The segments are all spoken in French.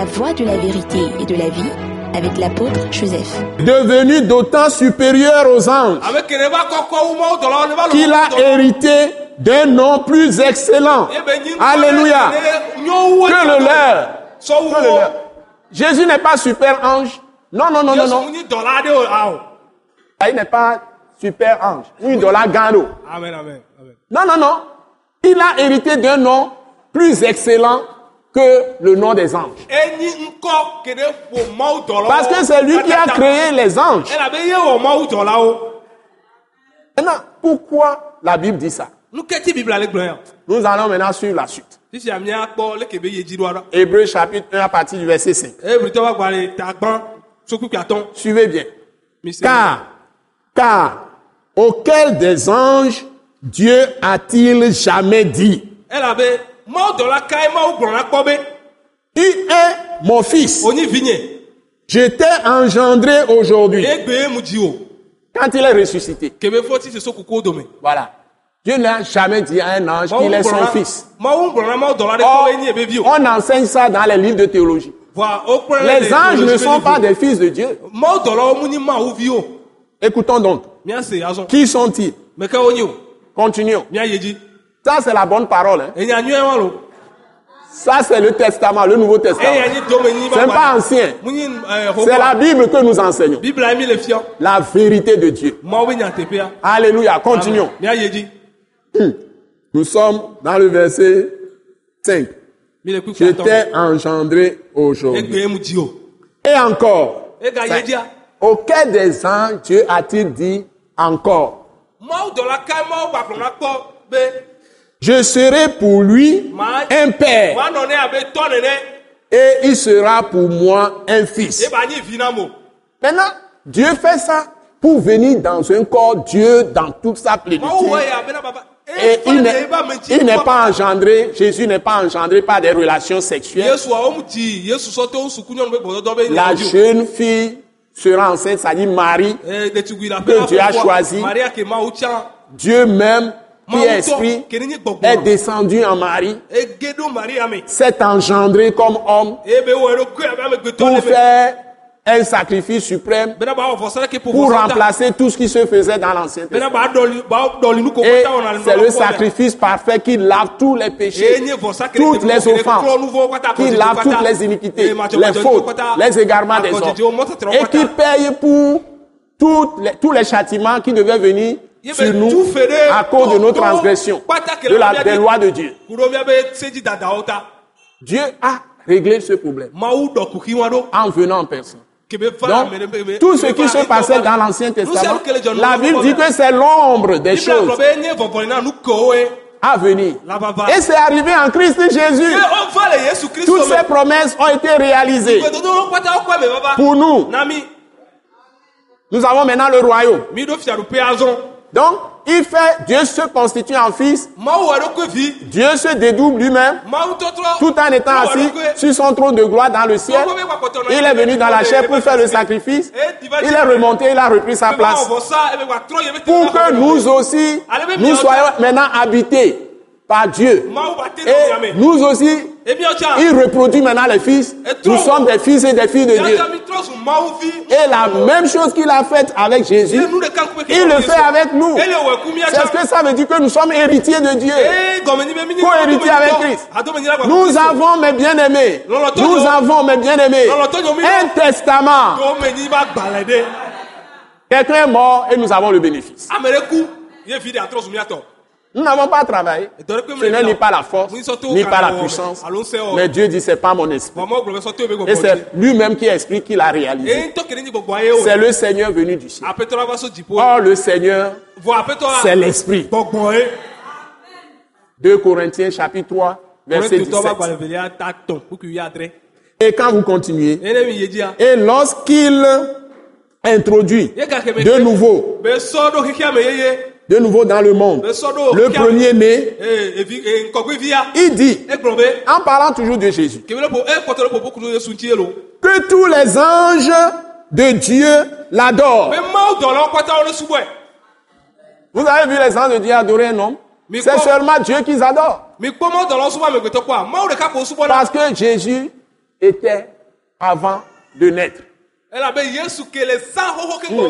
La voie de la vérité et de la vie avec l'apôtre Joseph. devenu d'autant supérieur aux anges, qu'il a hérité d'un nom plus excellent. Nyi ŋkɔ Alléluia. ne nyo wu Que le leur. Que le leur. Jésus n'est pas super ange. Non, non, non, non, non. Il n'est pas super ange. Ni gano. Amen amen amen. Non, non, non. Il a hérité d'un nom plus excellent que le nom des anges. Parce que c'est lui qui a créé les anges. Maintenant, pourquoi la Bible dit ça? Nous allons maintenant suivre la suite. Hébreu chapitre 1 à partir du verset 5. Ebritɔ wa gbalẽ tagbã sokukui atɔn. Suivez bien. Car, car, auquel des anges Dieu a-t-il jamais dit? Dɔla kae mawu gblɔna kpɔ be Tu es mon fils. t'ai engendré aujourd'hui. Quand il est ressuscité. Voilà. Dieu n'a jamais dit à un ange qu'il est son fils. Or, on enseigne ça dans les livres de théologie. Les anges ne sont pas des fils de Dieu. Écoutons donc. Qui sont-ils? Continuons. Ça, c'est la bonne parole. hein. Lo. Ça, c'est le testament, le Nouveau Testament. Ce n'est pas ancien. Ɛɛ C'est la. Bible que nous enseignons. La vérité de Dieu. Alléluia. Continuons. Dzi. Nous sommes dans le verset 5. Mi le Je kpekpe atɔ. t'ai engendré aujourd'hui. Et encore. Auquel des anges Dieu a-t-il dit encore? Je serai pour lui un père et il sera pour moi un fils. Mo. Maintenant, Dieu fait ça pour venir dans un corps Dieu dans toute sa plénitude. Baba. Et il n'est n'est pas engendré, Jésus n'est pas engendré par des relations sexuelles. La jeune fille sera enceinte, c'est-à-dire Marie, Eh, que Dieu a choisi. Dieu même, est esprit, est descendu en Marie, s'est engendré comme homme. Eye be wɔ eɖokui abe amegbetɔ pour le me. faire un sacrifice suprême, Bena ba wɔ vɔsa ɖeke ƒo pour remplacer tout ce qui se faisait dans l'Ancien Testament. ba ɖɔli ba ɖɔli nu ko Et kɔta wɔna le c'est le sacrifice parfait qui lave tous les péchés, ke toutes les offenses, qui lave toutes les iniquités, les fautes, les égarements des hommes, et qui paye pour toutes les- tous les châtiments qui devaient venir sur nous à cause de nos transgressions, de la, des lois de Dieu. Dieu a réglé ce problème en venant en personne. Donc, tout ce qui se passait dans l'Ancien Testament, la Bible dit que c'est l'ombre des choses kewo ye. à venir. Et c'est arrivé en Christ Jésus. Toutes ces promesses ont été réalisées pour nous. Nous avons maintenant le royaume. Donc, il fait, Dieu se constitue en fils. Dieu se dédouble lui-même, tout en étant assis sur son trône de gloire dans le ciel. Il est venu dans la chair pour faire le sacrifice. Il est remonté, il a repris sa place. Pour que nous aussi, nous soyons maintenant habités par Dieu. Et nous aussi, il reproduit maintenant les fils. Nous sommes des fils et des filles de Dieu. Et la même chose qu'il a faite avec Jésus, il le fait avec nous. C'est ce que ça veut dire que nous sommes héritiers de Dieu. Ee gɔme nyi be mi nye. Co-héritier avec Christ. Nous avons, mes bien-aimés, nous avons, mes bien-aimés, un testament. Quelqu'un est mort et nous avons le bénéfice. Nous n'avons pas travaillé. Ce n'est ni par la force, ni par la puissance. Mais Dieu dit, c'est pas mon esprit. Et c'est lui-même qui explique qu'il a réalisé. C'est le Seigneur venu du ciel. Or, le Seigneur, c'est l'esprit. Gbɔgbɔ ye. 2 Corinthiens chapitre 3, verset Korintotɔ va 17. gbalẽ velia ta tɔn kuku yi adre. Et quand vous continuez, et lorsqu'il introduit de nouveau, De nouveau dans le monde, le premier-né, ee ŋkɔgbevia. il dit, en parlant toujours de Jésus, que tous les anges de Dieu l'adorent. Vous avez vu les anges de Dieu adorer un homme? C'est seulement Dieu qu'ils adorent. Parce que Jésus était avant de naître.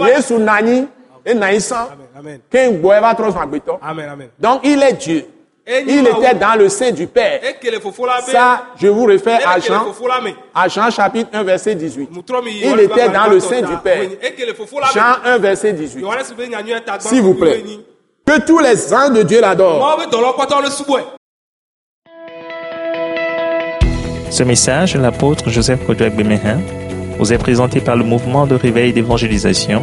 Yesu nani? Et naïsan. Donc il est Dieu. Il était dans le sein du Père. Ça, je vous réfère à Jean, à Jean chapitre 1, verset 18. Il était dans le sein du Père. Jean 1, verset 18. S'il vous plaît. Que tous les anges de Dieu l'adorent. Ce message, l'apôtre Joseph Kodouak Bemehin, vous est présenté par le mouvement de réveil d'évangélisation,